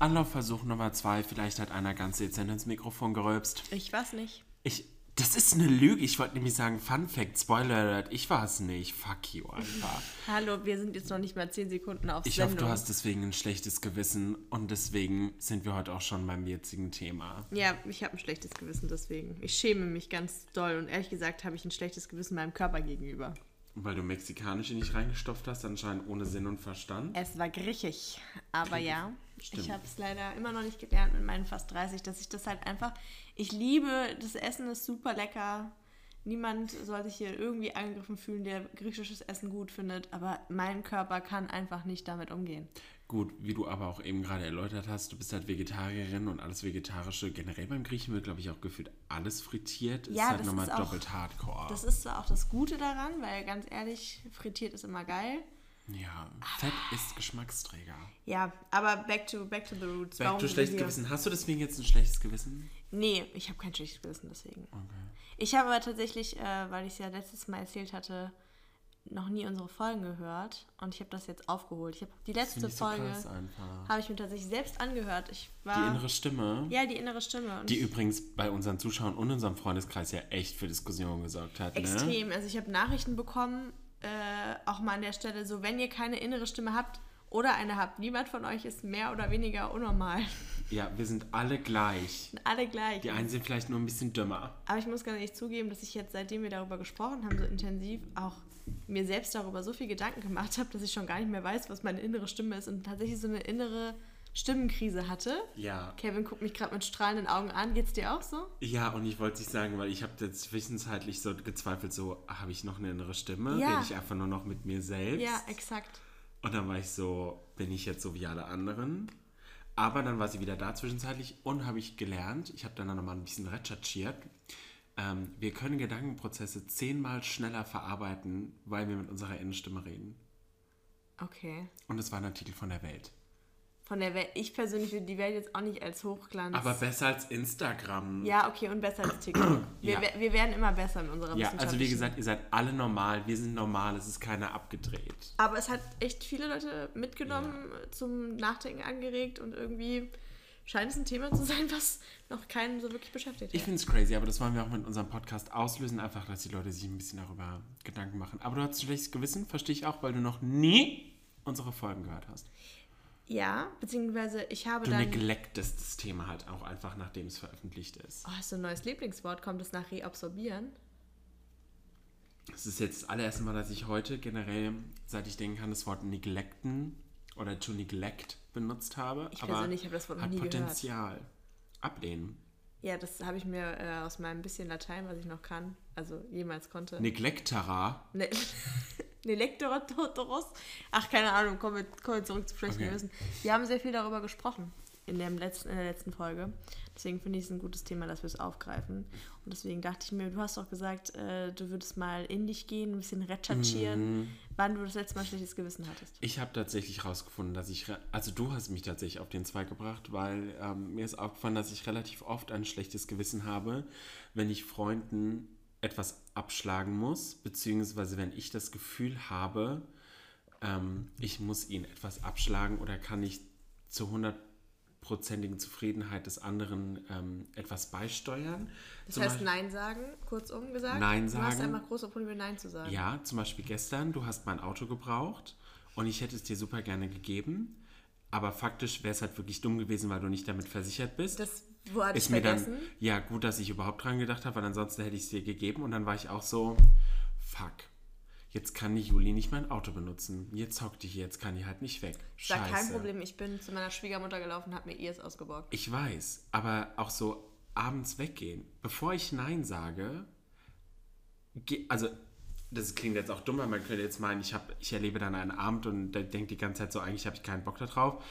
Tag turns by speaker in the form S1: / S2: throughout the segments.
S1: Anlaufversuch Nummer zwei. Vielleicht hat einer ganz dezent ins Mikrofon gerülpst.
S2: Ich weiß nicht.
S1: Ich, das ist eine Lüge. Ich wollte nämlich sagen, Fun Fact, Spoiler Alert, ich war es nicht. Fuck you einfach.
S2: Hallo, wir sind jetzt noch nicht mal 10 Sekunden auf
S1: Ich
S2: Sendung.
S1: hoffe, du hast deswegen ein schlechtes Gewissen und deswegen sind wir heute auch schon beim jetzigen Thema.
S2: Ja, ich habe ein schlechtes Gewissen deswegen. Ich schäme mich ganz doll und ehrlich gesagt habe ich ein schlechtes Gewissen meinem Körper gegenüber.
S1: Weil du mexikanische nicht reingestopft hast, anscheinend ohne Sinn und Verstand.
S2: Es war griechisch, aber ja,
S1: Stimmt.
S2: ich habe es leider immer noch nicht gelernt mit meinen fast 30, dass ich das halt einfach, ich liebe, das Essen ist super lecker. Niemand soll sich hier irgendwie angegriffen fühlen, der griechisches Essen gut findet, aber mein Körper kann einfach nicht damit umgehen.
S1: Gut, wie du aber auch eben gerade erläutert hast, du bist halt Vegetarierin und alles Vegetarische, generell beim Griechen wird, glaube ich, auch gefühlt alles frittiert.
S2: Ja,
S1: ist halt nochmal doppelt hardcore.
S2: Das ist zwar auch das Gute daran, weil ganz ehrlich, frittiert ist immer geil.
S1: ja, Fett ist Geschmacksträger.
S2: Ja, aber back to, back to the roots.
S1: Back
S2: Warum
S1: to schlechtes Gewissen. Hast du deswegen jetzt ein schlechtes Gewissen?
S2: Nee, ich habe kein schlechtes Gewissen deswegen. Ich habe aber tatsächlich, äh, weil ich es ja letztes Mal erzählt hatte, noch nie unsere Folgen gehört und ich habe das jetzt aufgeholt. Ich habe die
S1: Das
S2: letzte
S1: finde ich
S2: Folge habe ich mir tatsächlich selbst angehört. Ich war
S1: Die innere Stimme,
S2: ja die innere Stimme und
S1: die übrigens bei unseren Zuschauern und unserem Freundeskreis ja echt für Diskussionen gesorgt hat. Ne?
S2: extrem. Also ich habe Nachrichten bekommen, äh, auch mal an der Stelle so, wenn ihr keine innere Stimme habt oder eine habt, niemand von euch ist mehr oder weniger unnormal.
S1: Ja, wir sind alle gleich.
S2: Sind Alle gleich.
S1: Die einen sind vielleicht nur ein bisschen dümmer.
S2: Aber ich muss ganz ehrlich zugeben, dass ich jetzt, seitdem wir darüber gesprochen haben, so intensiv auch mir selbst darüber so viel Gedanken gemacht habe, dass ich schon gar nicht mehr weiß, was meine innere Stimme ist und tatsächlich so eine innere Stimmenkrise hatte.
S1: Ja.
S2: Kevin guckt mich gerade mit strahlenden Augen an. Geht's dir auch so?
S1: Ja, und ich wollte nicht sagen, weil ich habe jetzt zwischenzeitlich so gezweifelt, so, habe ich noch eine innere Stimme?
S2: Ja.
S1: Rede ich einfach nur noch mit mir selbst?
S2: Ja, exakt.
S1: Und dann war ich so, bin ich jetzt so wie alle anderen? Aber dann war sie wieder da zwischenzeitlich und habe ich gelernt, ich habe dann nochmal ein bisschen recherchiert, ähm, wir können Gedankenprozesse zehnmal schneller verarbeiten, weil wir mit unserer Innenstimme reden.
S2: Okay.
S1: Und das war ein Artikel von der Welt.
S2: Von der Welt. Ich persönlich würde die Welt jetzt auch nicht als Hochglanz.
S1: Aber besser als Instagram.
S2: ja, okay, und besser als TikTok. Wir,
S1: Ja.
S2: wir werden immer besser in unserer
S1: Ja, also wie gesagt, ihr seid alle normal, wir sind normal, es ist keiner abgedreht.
S2: Aber es hat echt viele Leute mitgenommen, zum Nachdenken angeregt und irgendwie scheint es ein Thema zu sein, was noch keinen so wirklich beschäftigt
S1: Ich
S2: hat.
S1: finde es crazy, aber das wollen wir auch mit unserem Podcast auslösen, einfach, dass die Leute sich ein bisschen darüber Gedanken machen. Aber du hast ein schlechtes Gewissen, verstehe ich auch, weil du noch nie unsere Folgen gehört hast.
S2: Ja, beziehungsweise ich habe
S1: Du
S2: dann.
S1: neglectest das Thema halt auch einfach, nachdem es veröffentlicht ist.
S2: Oh, hast du ein neues Lieblingswort? Kommt es nach reabsorbieren?
S1: Es ist jetzt das allererste Mal, dass ich heute generell, seit ich denken kann, das Wort neglecten oder to neglect benutzt habe.
S2: Ich persönlich habe das Wort noch
S1: hat
S2: nie gehört.
S1: Potenzial. Ablehnen.
S2: Ja, das habe ich mir äh, aus meinem bisschen Latein, was ich noch kann, also jemals konnte.
S1: Neglectera.
S2: Ne Nelektoros. Ach, keine Ahnung, kommen wir, kommen wir zurück zu schlechten
S1: Okay.
S2: Gewissen. Wir haben sehr viel darüber gesprochen in, dem letzten, in der letzten Folge. Deswegen finde ich es ein gutes Thema, dass wir es aufgreifen. Und deswegen dachte ich mir, du hast doch gesagt, äh, du würdest mal in dich gehen, ein bisschen recherchieren, wann du das letzte Mal schlechtes Gewissen hattest.
S1: Ich habe tatsächlich rausgefunden, dass ich, also du hast mich tatsächlich auf den Zweig gebracht, weil ähm, mir ist aufgefallen, dass ich relativ oft ein schlechtes Gewissen habe, wenn ich Freunden etwas abschlagen muss, beziehungsweise wenn ich das Gefühl habe, ähm, ich muss ihnen etwas abschlagen oder kann nicht zur hundertprozentigen Zufriedenheit des anderen ähm, etwas beisteuern.
S2: Das
S1: Zum
S2: heißt,
S1: Beispiel-
S2: Nein sagen, kurzum gesagt.
S1: Nein
S2: Du hast
S1: sagen.
S2: einfach große Probleme, Nein zu sagen.
S1: Ja, zum Beispiel gestern, du hast mein Auto gebraucht und ich hätte es dir super gerne gegeben. Aber faktisch wäre es halt wirklich dumm gewesen, weil du nicht damit versichert bist.
S2: Das wo hatte ich
S1: ist mir dann,
S2: vergessen.
S1: ja gut, dass ich überhaupt dran gedacht habe, weil ansonsten hätte ich es dir gegeben. Und dann war ich auch so, fuck, jetzt kann die Juli nicht mein Auto benutzen. Jetzt hockt die hier, jetzt kann die halt nicht weg. Scheiße.
S2: kein Problem. Ich bin zu meiner Schwiegermutter gelaufen und habe mir ihr es ausgeborgt.
S1: Ich weiß, aber auch so abends weggehen. Bevor ich Nein sage, ge- also das klingt jetzt auch dumm, weil man könnte jetzt meinen, ich, hab, ich erlebe dann einen Abend und der denkt die ganze Zeit so, eigentlich habe ich keinen Bock darauf.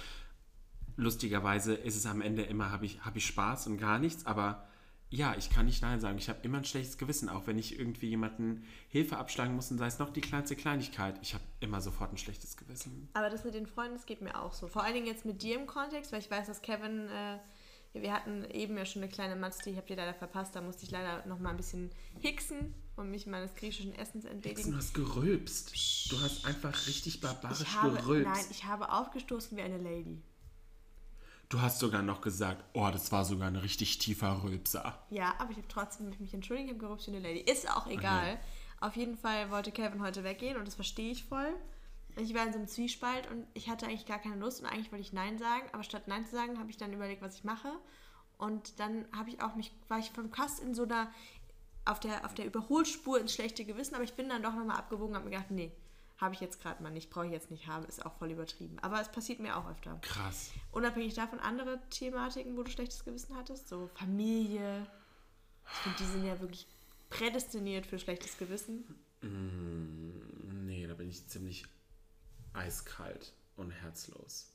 S1: Lustigerweise ist es am Ende immer, habe ich, hab ich Spaß und gar nichts, aber ja, ich kann nicht Nein sagen. Ich habe immer ein schlechtes Gewissen, auch wenn ich irgendwie jemanden Hilfe abschlagen muss und sei es noch die kleinste Kleinigkeit. Ich habe immer sofort ein schlechtes Gewissen.
S2: Aber das mit den Freunden, das geht mir auch so. Vor allen Dingen jetzt mit dir im Kontext, weil ich weiß, dass Kevin, äh, wir hatten eben ja schon eine kleine Matz, die habt ihr leider verpasst. Da musste ich leider noch mal ein bisschen hicksen und mich meines griechischen Essens
S1: Du
S2: entledigen.
S1: hast gerülpst. Du hast einfach richtig barbarisch
S2: Ich habe,
S1: gerülpst.
S2: nein, ich habe aufgestoßen wie eine Lady.
S1: Du hast sogar noch gesagt, oh, das war sogar ein richtig tiefer Rülpser.
S2: Ja, aber ich habe trotzdem mich entschuldigt, ich habe gerülpst wie eine Lady. Ist auch egal.
S1: Okay.
S2: Auf jeden Fall wollte Kevin heute weggehen und das verstehe ich voll. Ich war in so einem Zwiespalt und ich hatte eigentlich gar keine Lust und eigentlich wollte ich Nein sagen, aber statt Nein zu sagen, habe ich dann überlegt, was ich mache. Und dann habe ich auch mich, war ich von Kast in so einer, auf der, auf der Überholspur ins schlechte Gewissen, aber ich bin dann doch nochmal abgewogen und habe mir gedacht, nee, habe ich jetzt gerade mal nicht, brauche ich jetzt nicht haben, ist auch voll übertrieben. Aber es passiert mir auch öfter.
S1: Krass.
S2: Unabhängig davon andere Thematiken, wo du schlechtes Gewissen hattest, so Familie. Ich finde, die sind ja wirklich prädestiniert für schlechtes Gewissen.
S1: Nee, da bin ich ziemlich eiskalt und herzlos.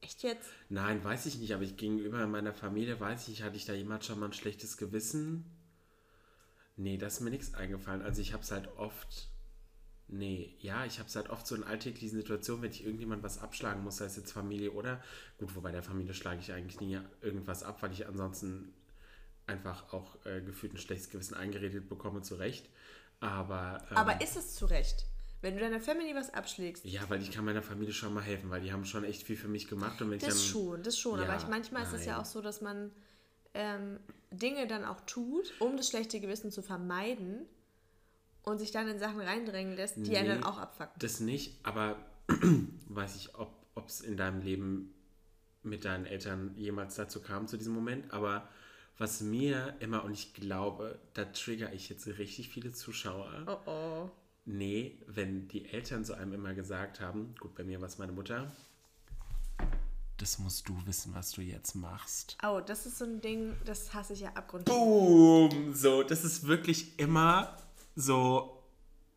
S2: Echt jetzt?
S1: Nein, weiß ich nicht, aber ich gegenüber meiner Familie weiß ich nicht, hatte ich da jemand schon mal ein schlechtes Gewissen? Nee, da ist mir nichts eingefallen. Also ich habe es halt oft. Nee, ja, ich habe es halt oft so in alltäglichen Situationen, wenn ich irgendjemand was abschlagen muss, sei es jetzt Familie oder. Gut, wobei der Familie schlage ich eigentlich nie irgendwas ab, weil ich ansonsten einfach auch äh, gefühlt ein schlechtes Gewissen eingeredet bekomme, zu Recht. Aber. Ähm,
S2: Aber ist es zu Recht? Wenn du deiner Family was abschlägst,
S1: ja, weil ich kann meiner Familie schon mal helfen, weil die haben schon echt viel für mich gemacht. Und wenn ich
S2: das
S1: dann,
S2: schon, das schon.
S1: Ja,
S2: Aber ich, manchmal ist es ja
S1: nein.
S2: auch so, dass man ähm, Dinge dann auch tut, um das schlechte Gewissen zu vermeiden und sich dann in Sachen reindrängen lässt, die einen dann
S1: Nee,
S2: auch abfucken.
S1: Das nicht, aber weiß ich, ob es in deinem Leben mit deinen Eltern jemals dazu kam, zu diesem Moment. Aber was mir immer, und ich glaube, da trigger ich jetzt richtig viele Zuschauer.
S2: Oh oh.
S1: Nee, wenn die Eltern so einem immer gesagt haben, gut, bei mir war es meine Mutter, das musst du wissen, was du jetzt machst.
S2: Oh, das ist so ein Ding, das hasse ich ja abgrundtief.
S1: Boom! So, das ist wirklich immer so,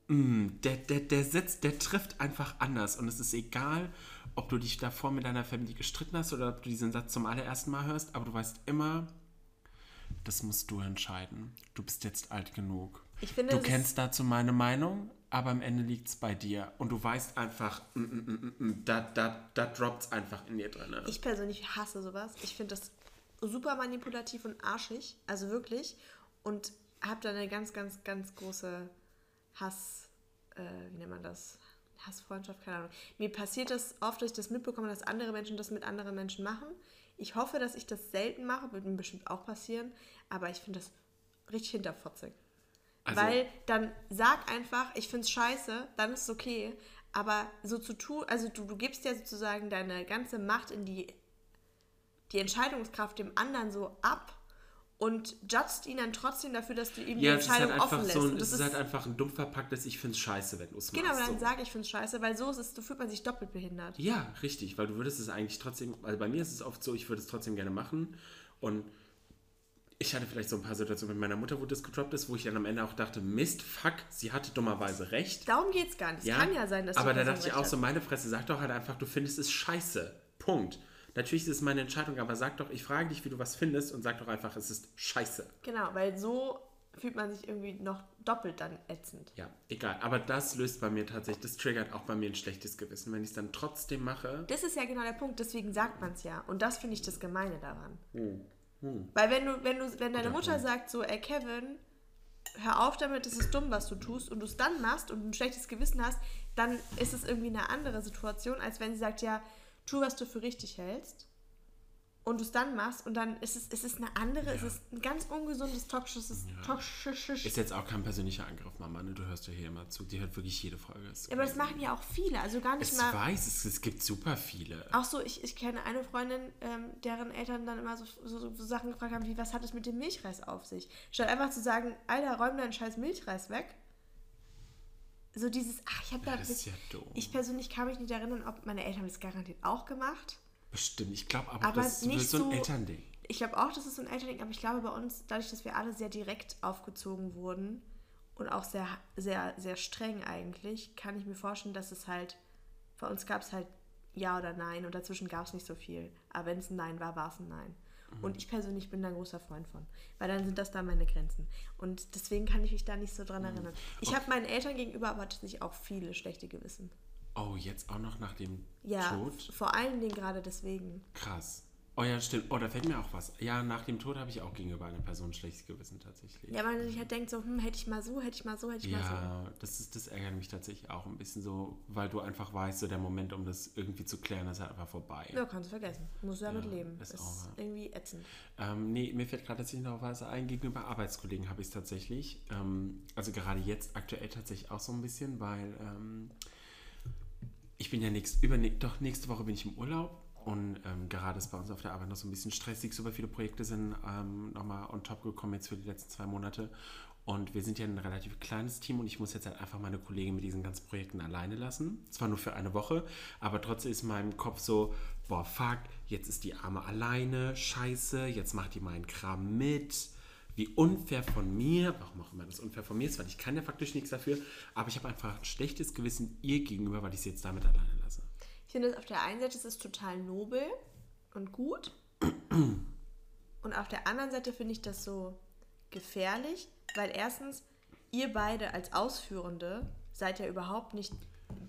S1: mm, der, der, der Sitz, der trifft einfach anders. Und es ist egal, ob du dich davor mit deiner Familie gestritten hast oder ob du diesen Satz zum allerersten Mal hörst, aber du weißt immer, das musst du entscheiden. Du bist jetzt alt genug.
S2: Finde,
S1: du kennst dazu meine Meinung, aber am Ende liegt es bei dir. Und du weißt einfach, mm, mm, mm, mm, da, da, da droppt es einfach in dir drin.
S2: Ich persönlich hasse sowas. Ich finde das super manipulativ und arschig, also wirklich. Und habe da eine ganz, ganz, ganz große Hass, äh, wie nennt man das? Hassfreundschaft, keine Ahnung. Mir passiert das oft, dass ich das mitbekomme, dass andere Menschen das mit anderen Menschen machen. Ich hoffe, dass ich das selten mache, wird mir bestimmt auch passieren, aber ich finde das richtig hinterfotzig.
S1: Also-
S2: Weil dann sag einfach, ich finde es scheiße, dann ist es okay. Aber so zu tun, also du, du gibst ja sozusagen deine ganze Macht in die, die Entscheidungskraft dem anderen so ab und judgst ihn dann trotzdem dafür, dass du ihm
S1: Ja,
S2: die
S1: ist halt
S2: Entscheidung offen
S1: einfach
S2: lässt.
S1: so ein,
S2: Und
S1: es
S2: das
S1: ist halt einfach ein dumm verpacktes, ich finde es scheiße, wenn du es
S2: genau,
S1: machst.
S2: aber dann
S1: so.
S2: sage ich, finde es scheiße, weil so ist es, so fühlt man sich doppelt behindert.
S1: Ja, richtig, weil du würdest es eigentlich trotzdem, also bei mir ist es oft so, ich würde es trotzdem gerne machen und ich hatte vielleicht so ein paar Situationen mit meiner Mutter, wo das gedroppt ist, wo ich dann am Ende auch dachte, Mist, fuck, sie hatte dummerweise recht.
S2: Darum geht es gar nicht. Es
S1: Ja,
S2: kann ja sein, dass
S1: Aber da dachte ich auch so,
S2: hat.
S1: meine Fresse, sag doch halt einfach, du findest es scheiße. Punkt. Natürlich ist es meine Entscheidung, aber sag doch, ich frage dich, wie du was findest und sag doch einfach, es ist scheiße.
S2: Genau, weil so fühlt man sich irgendwie noch doppelt dann ätzend.
S1: Ja, egal. Aber das löst bei mir tatsächlich, das triggert auch bei mir ein schlechtes Gewissen. Wenn ich es dann trotzdem mache,
S2: Das ist ja genau der Punkt, deswegen sagt man es ja. Und das finde ich das Gemeine daran.
S1: Hm.
S2: Weil wenn du, wenn du, wenn deine Mutter sagt so, ey Kevin, hör auf damit, es ist dumm, was du tust, und du es dann machst und ein schlechtes Gewissen hast, dann ist es irgendwie eine andere Situation, als wenn sie sagt, ja, tu, was du für richtig hältst. Und du es dann machst und dann ist es, ist es eine andere, es ist ein ganz ungesundes, toxisches, toxisches.
S1: ist jetzt auch kein persönlicher Angriff, Mama, ne? Du hörst ja hier immer zu. Die hört wirklich jede Folge. Ist
S2: Aber das machen ja auch viele, also gar nicht
S1: ich
S2: mal.
S1: weiß, es, es gibt super viele.
S2: Auch so, ich, ich kenne eine Freundin, ähm, deren Eltern dann immer so, so, so Sachen gefragt haben, wie, was hat es mit dem Milchreis auf sich? Statt einfach zu sagen, Alter, räum deinen scheiß Milchreis weg. So dieses, ach, ich habe da...
S1: das ist ja dumm.
S2: Ich persönlich kann mich nicht erinnern, ob meine Eltern das garantiert auch gemacht.
S1: Bestimmt, ich glaube aber,
S2: Aber
S1: das ist so ein
S2: so-
S1: Elternding.
S2: Ich glaube auch, das ist so ein Elternding, aber ich glaube bei uns, dadurch, dass wir alle sehr direkt aufgezogen wurden und auch sehr, sehr, sehr streng eigentlich, kann ich mir vorstellen, dass es halt, bei uns gab es halt Ja oder Nein und dazwischen gab es nicht so viel. Aber wenn es ein Nein war, war es ein Nein. Und ich persönlich bin da ein großer Freund von, weil dann sind das da meine Grenzen. Und deswegen kann ich mich da nicht so dran erinnern. Ich habe meinen Eltern gegenüber aber tatsächlich auch viele schlechte Gewissen.
S1: Oh, jetzt auch noch nach dem
S2: Ja,
S1: Tod?
S2: vor allen Dingen gerade deswegen.
S1: Krass. Oh ja, stimmt. Oh, da fällt mir auch was. Ja, nach dem Tod habe ich auch gegenüber einer Person schlechtes Gewissen tatsächlich.
S2: Ja, weil man sich halt denkt so, hm, hätte ich mal so, hätte ich mal so, hätte ich mal so.
S1: Ja, das, ist, das ärgert mich tatsächlich auch ein bisschen so, weil du einfach weißt, so der Moment, um das irgendwie zu klären, ist halt einfach vorbei.
S2: Ja, kannst du vergessen. Musst du damit
S1: Ja,
S2: leben.
S1: ist
S2: Ist,
S1: ja.
S2: irgendwie ätzend.
S1: Ähm, nee, mir fällt gerade tatsächlich noch was ein. Gegenüber Arbeitskollegen habe ich es tatsächlich. Ähm, also gerade jetzt aktuell tatsächlich auch so ein bisschen, weil ähm, ich bin ja nächst, über, doch nächste Woche bin ich im Urlaub und ähm, gerade ist bei uns auf der Arbeit noch so ein bisschen stressig. Super viele Projekte sind ähm, nochmal on top gekommen jetzt für die letzten zwei Monate. Und wir sind ja ein relativ kleines Team und ich muss jetzt halt einfach meine Kollegen mit diesen ganzen Projekten alleine lassen. Zwar nur für eine Woche, aber trotzdem ist in meinem Kopf so, boah, fuck, jetzt ist die Arme alleine, scheiße, jetzt macht die meinen Kram mit. Wie unfair von mir, warum auch immer das unfair von mir ist, weil ich kann ja faktisch nichts dafür, aber ich habe einfach ein schlechtes Gewissen ihr gegenüber, weil ich sie jetzt damit alleine lasse.
S2: Ich finde, es auf der einen Seite ist es total nobel und gut. Und auf der anderen Seite finde ich das so gefährlich, weil erstens, ihr beide als Ausführende seid ja überhaupt nicht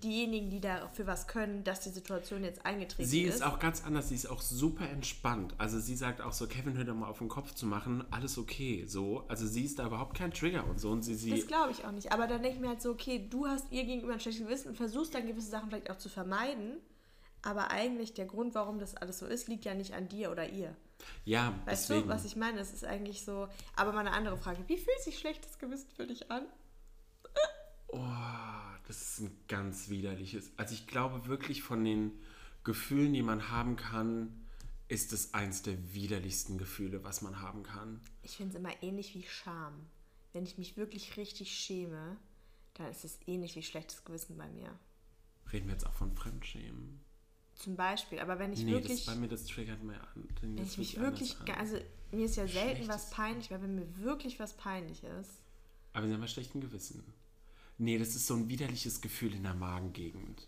S2: diejenigen, die dafür was können, dass die Situation jetzt eingetreten
S1: Sie
S2: ist.
S1: ist auch ganz anders, sie ist auch super entspannt. Also sie sagt auch so, Kevin, hör doch mal auf den Kopf zu machen, alles okay, so. Also sie ist da überhaupt kein Trigger und so und sie, sie
S2: Das glaube ich auch nicht. Aber dann denke ich mir halt so, okay, du hast ihr gegenüber ein schlechtes Gewissen und versuchst dann gewisse Sachen vielleicht auch zu vermeiden. Aber eigentlich der Grund, warum das alles so ist, liegt ja nicht an dir oder ihr.
S1: ja,
S2: Weißt
S1: deswegen.
S2: du, was ich meine? Es ist eigentlich so. Aber mal eine andere Frage. Wie fühlt sich schlechtes Gewissen für dich an?
S1: Oh, das ist ein ganz widerliches. Also ich glaube wirklich von den Gefühlen, die man haben kann, ist es eins der widerlichsten Gefühle, was man haben kann.
S2: Ich finde es immer ähnlich wie Scham. Wenn ich mich wirklich richtig schäme, dann ist es ähnlich wie schlechtes Gewissen bei mir.
S1: Reden wir jetzt auch von Fremdschämen?
S2: Zum Beispiel. Aber wenn ich
S1: nee, das
S2: wirklich.
S1: bei mir, das triggert mehr an.
S2: wenn ich mich wirklich. Also, mir ist ja selten was
S1: Schlechtes-
S2: peinlich, weil wenn mir wirklich was peinlich ist.
S1: Aber sie haben ja schlechten Gewissen. Nee, das ist so ein widerliches Gefühl in der Magengegend.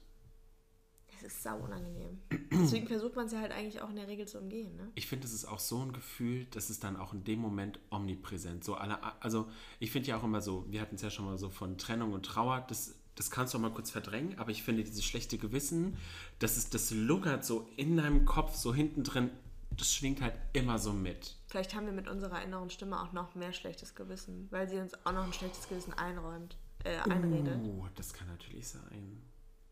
S2: Es ist sau unangenehm. Deswegen versucht man es ja halt eigentlich auch in der Regel zu umgehen, ne?
S1: Ich finde, es ist auch so ein Gefühl, das ist dann auch in dem Moment omnipräsent. So alle, also ich finde ja auch immer so, wir hatten es ja schon mal so von Trennung und Trauer, das, das kannst du auch mal kurz verdrängen, aber ich finde dieses schlechte Gewissen, das ist, das lungert so in deinem Kopf, so hinten drin, das schwingt halt immer so mit.
S2: Vielleicht haben wir mit unserer inneren Stimme auch noch mehr schlechtes Gewissen, weil sie uns auch noch ein schlechtes Gewissen einräumt, äh.
S1: Oh, das kann natürlich sein.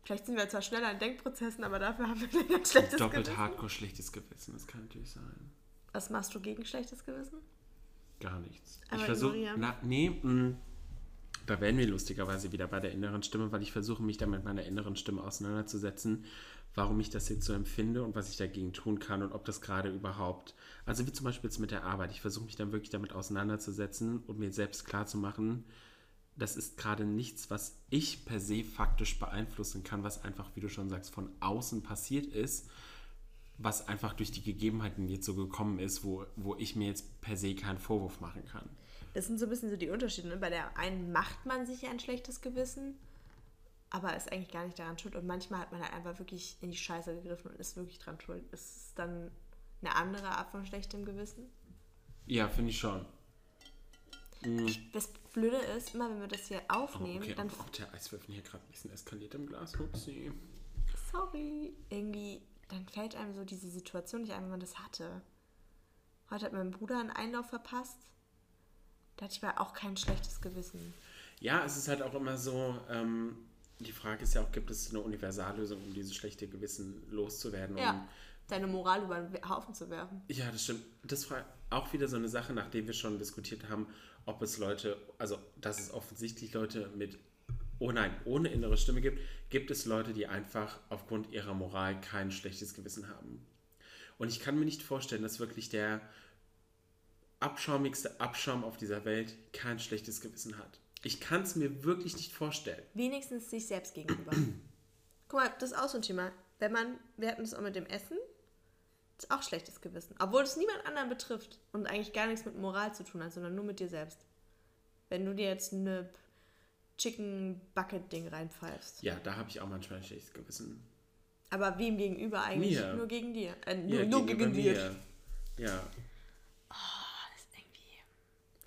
S2: Vielleicht sind wir zwar schneller in Denkprozessen, aber dafür haben wir ein schlechtes
S1: Doppelt
S2: Gewissen.
S1: hardcore schlechtes Gewissen, das kann natürlich sein.
S2: Was machst du gegen schlechtes Gewissen?
S1: Gar nichts.
S2: Aber
S1: ich versuche, nee, mh, da werden wir lustigerweise wieder bei der inneren Stimme, weil ich versuche, mich da mit meiner inneren Stimme auseinanderzusetzen, warum ich das jetzt so empfinde und was ich dagegen tun kann und ob das gerade überhaupt, also wie zum Beispiel jetzt mit der Arbeit, ich versuche mich dann wirklich damit auseinanderzusetzen und mir selbst klarzumachen, das ist gerade nichts, was ich per se faktisch beeinflussen kann, was einfach, wie du schon sagst, von außen passiert ist, was einfach durch die Gegebenheiten jetzt so gekommen ist, wo, wo ich mir jetzt per se keinen Vorwurf machen kann.
S2: Das sind so ein bisschen so die Unterschiede. Ne? Bei der einen macht man sich ein schlechtes Gewissen, aber ist eigentlich gar nicht daran schuld. Und manchmal hat man halt einfach wirklich in die Scheiße gegriffen und ist wirklich dran schuld. Ist es dann eine andere Art von schlechtem Gewissen?
S1: Ja, finde ich schon.
S2: Das Blöde ist, immer wenn wir das hier
S1: Oh,
S2: aufnehmen,
S1: okay,
S2: dann
S1: auch der Eiswürfel hier gerade ein bisschen eskaliert im Glas. Upsi.
S2: sorry, irgendwie, dann fällt einem so diese Situation nicht ein, wenn man das hatte. Heute hat mein Bruder einen Einlauf verpasst. Da hatte ich aber auch kein schlechtes Gewissen.
S1: Ja, es ist halt auch immer so, ähm, die Frage ist ja auch, gibt es eine Universallösung, um dieses schlechte Gewissen loszuwerden? Und
S2: Ja, deine Moral über den Haufen zu werfen.
S1: Ja, das stimmt. Das war auch wieder so eine Sache, nachdem wir schon diskutiert haben, ob es Leute, also dass es offensichtlich Leute mit, oh nein, ohne innere Stimme gibt, gibt es Leute, die einfach aufgrund ihrer Moral kein schlechtes Gewissen haben. Und ich kann mir nicht vorstellen, dass wirklich der abschaumigste Abschaum auf dieser Welt kein schlechtes Gewissen hat. Ich kann es mir wirklich nicht vorstellen.
S2: Wenigstens sich selbst gegenüber. Guck mal, das ist auch so ein Thema. Wenn man, wir hatten es auch mit dem Essen, ist auch schlechtes Gewissen. Obwohl es niemand anderen betrifft und eigentlich gar nichts mit Moral zu tun hat, sondern nur mit dir selbst. Wenn du dir jetzt eine Chicken Bucket Ding reinpfeifst.
S1: Ja, da habe ich auch manchmal ein schlechtes Gewissen.
S2: Aber wem gegenüber eigentlich?
S1: Mir.
S2: Nur gegen dir. Äh, nur,
S1: Ja,
S2: nur gegen dir.
S1: mir. Ja.
S2: Das ist irgendwie.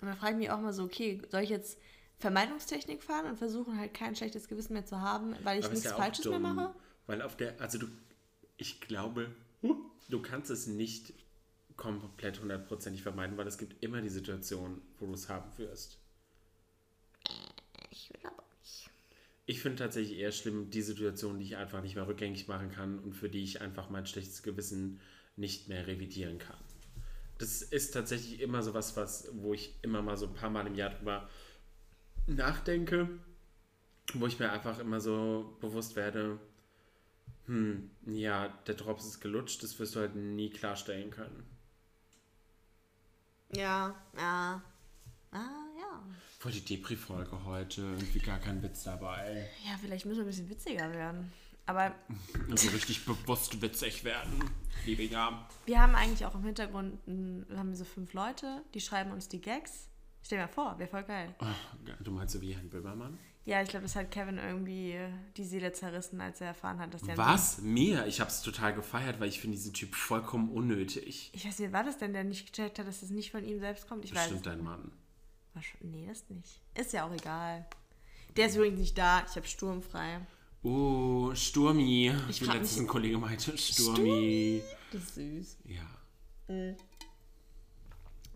S2: Und dann frage ich mich auch mal so, okay, soll ich jetzt Vermeidungstechnik fahren und versuchen halt kein schlechtes Gewissen mehr zu haben, weil ich
S1: Aber
S2: nichts
S1: ja
S2: Falsches mehr
S1: dumm,
S2: mache?
S1: Weil auf der, also du, ich glaube, du kannst es nicht komplett hundertprozentig vermeiden, weil es gibt immer die Situation, wo du es haben wirst.
S2: Ich will aber nicht.
S1: Ich finde tatsächlich eher schlimm die Situation, die ich einfach nicht mehr rückgängig machen kann und für die ich einfach mein schlechtes Gewissen nicht mehr revidieren kann. Das ist tatsächlich immer so was, was, wo ich immer mal so ein paar Mal im Jahr drüber nachdenke, wo ich mir einfach immer so bewusst werde, hm, ja, der Drops ist gelutscht, das wirst du halt nie klarstellen können.
S2: Ja, ja. Ah, ja.
S1: Voll die Depri-Folge heute, irgendwie gar kein Witz dabei.
S2: Ja, vielleicht müssen wir ein bisschen witziger werden. Aber
S1: Also richtig bewusst witzig werden, liebe ja.
S2: wir haben eigentlich auch im Hintergrund, wir haben so fünf Leute, die schreiben uns die Gags. Stell dir mal vor, wäre voll geil.
S1: Oh, du meinst so wie Herrn Böhmermann?
S2: Ja, ich glaube, das hat Kevin irgendwie die Seele zerrissen, als er erfahren hat, dass der...
S1: Was? Mir? Ich hab's total gefeiert, weil ich finde diesen Typ vollkommen unnötig.
S2: Ich weiß nicht, war das denn, der nicht gecheckt hat, dass es nicht von ihm selbst kommt? Ich weiß
S1: Bestimmt
S2: es
S1: dein Mann.
S2: Nee, das nicht. Ist ja auch egal. Der ist übrigens nicht da. Ich habe sturmfrei.
S1: Oh, Sturmi.
S2: Ich
S1: Wie
S2: frag
S1: letztens ein Kollege meinte, Sturmi.
S2: Das ist süß.
S1: Ja.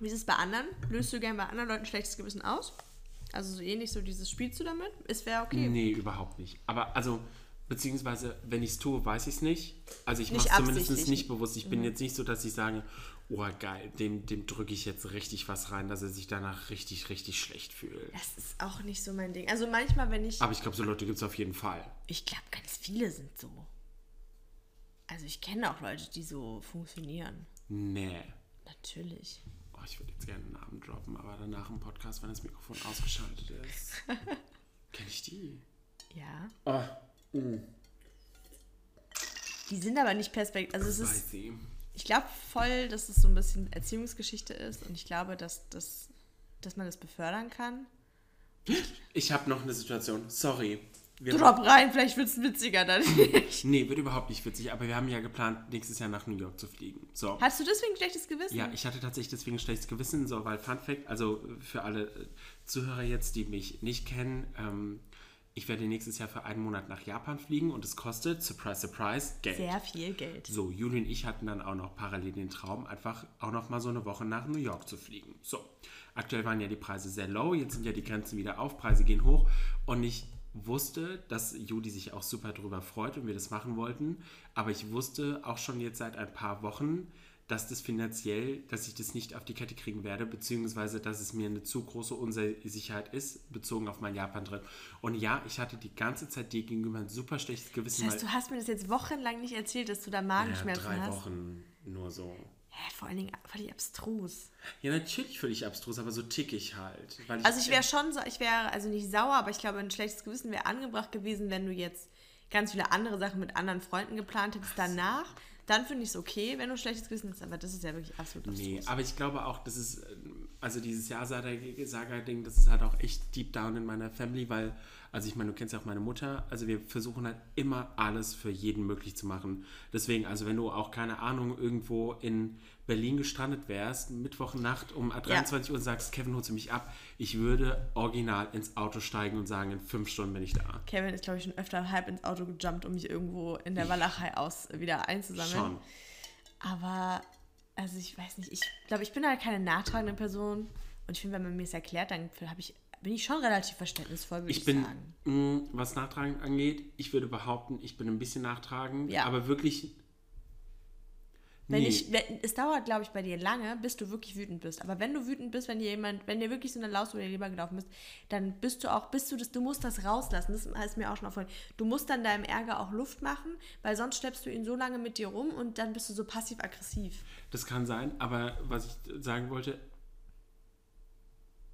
S2: Wie ist es bei anderen? Löst du gern bei anderen Leuten schlechtes Gewissen aus? Also so ähnlich, so dieses spielst du damit? Ist wäre okay.
S1: Nee, überhaupt nicht. Aber also, beziehungsweise, wenn ich es tue, weiß ich es nicht. Also ich mache es zumindest nicht bewusst. Ich bin jetzt nicht so, dass ich sage, oh geil, dem, dem drücke ich jetzt richtig was rein, dass er sich danach richtig, richtig schlecht fühlt.
S2: Das ist auch nicht so mein Ding. Also manchmal, wenn ich.
S1: Aber ich glaube, so Leute gibt es auf jeden Fall.
S2: Ich glaube, ganz viele sind so. Also ich kenne auch Leute, die so funktionieren.
S1: Nee.
S2: Natürlich.
S1: Ich würde jetzt gerne einen Namen droppen, aber danach im Podcast, wenn das Mikrofon ausgeschaltet ist. Kenne ich die?
S2: Ja.
S1: Oh,
S2: Die sind aber nicht perspektiv. Also es ist.
S1: sie.
S2: Ich glaube voll, dass es so ein bisschen Erziehungsgeschichte ist und ich glaube, dass, dass, dass man das befördern kann.
S1: Ich habe noch eine Situation. Sorry. Wir
S2: Drop rein, vielleicht wird es witziger dann.
S1: Nee, wird überhaupt nicht witzig, aber wir haben ja geplant, nächstes Jahr nach New York zu fliegen. So.
S2: Hast du deswegen schlechtes Gewissen?
S1: Ja, ich hatte tatsächlich deswegen schlechtes Gewissen, so, weil Fun Fact, also für alle äh, Zuhörer jetzt, die mich nicht kennen, ähm, ich werde nächstes Jahr für einen Monat nach Japan fliegen und es kostet, surprise, surprise, Geld.
S2: Sehr viel Geld.
S1: So, Juli und ich hatten dann auch noch parallel den Traum, einfach auch noch mal so eine Woche nach New York zu fliegen. So, aktuell waren ja die Preise sehr low, jetzt sind ja die Grenzen wieder auf, Preise gehen hoch und ich wusste, dass Juli sich auch super drüber freut und wir das machen wollten, aber ich wusste auch schon jetzt seit ein paar Wochen, dass das finanziell, dass ich das nicht auf die Kette kriegen werde, beziehungsweise dass es mir eine zu große Unsicherheit ist, bezogen auf mein Japan-Trip. Und ja, ich hatte die ganze Zeit dir gegenüber ein super schlechtes Gewissen.
S2: Das heißt, du hast mir das jetzt wochenlang nicht erzählt, dass du da Magenschmerzen
S1: ja, drei
S2: hast.
S1: Wochen nur so.
S2: Hä, vor allen Dingen völlig abstrus.
S1: Ja, natürlich völlig abstrus, aber so tick ich halt. Weil
S2: Also ich wäre schon so, ich wäre also nicht sauer, aber ich glaube, ein schlechtes Gewissen wäre angebracht gewesen, wenn du jetzt ganz viele andere Sachen mit anderen Freunden geplant hättest danach. Dann finde ich es okay, wenn du ein schlechtes Gewissen hast, aber das ist ja wirklich absolut abstrus.
S1: Nee, aber ich glaube auch, das ist, ähm, also dieses Ja-Saga-Ding, das ist halt auch echt deep down in meiner Family, weil, also ich meine, du kennst ja auch meine Mutter, also wir versuchen halt immer alles für jeden möglich zu machen. Deswegen, also wenn du auch, keine Ahnung, irgendwo in Berlin gestrandet wärst, Mittwochnacht um 23 Uhr sagst, Kevin, holst du mich ab, ich würde original ins Auto steigen und sagen, in fünf Stunden bin ich da.
S2: Kevin ist, glaube ich, schon öfter halb ins Auto gejumpt, um mich irgendwo in der Walachei aus wieder einzusammeln.
S1: Schon.
S2: Aber, also ich weiß nicht, ich glaube, ich bin halt keine nachtragende Person. Und ich finde, wenn man mir es erklärt, dann hab ich, bin ich schon relativ verständnisvoll, würde ich,
S1: Ich bin,
S2: sagen.
S1: mh, was Nachtragen angeht, ich würde behaupten, ich bin ein bisschen nachtragend,
S2: Ja.
S1: aber wirklich.
S2: Wenn
S1: nee.
S2: ich, wenn, es dauert, glaube ich, bei dir lange, bis du wirklich wütend bist. Aber wenn du wütend bist, wenn dir jemand, wenn dir wirklich so eine Laus über die Leber gelaufen ist, dann bist du auch, bist du das, du musst das rauslassen. Das ist mir auch schon aufgefallen. Du musst dann deinem Ärger auch Luft machen, weil sonst schleppst du ihn so lange mit dir rum und dann bist du so passiv-aggressiv.
S1: Das kann sein, aber was ich sagen wollte,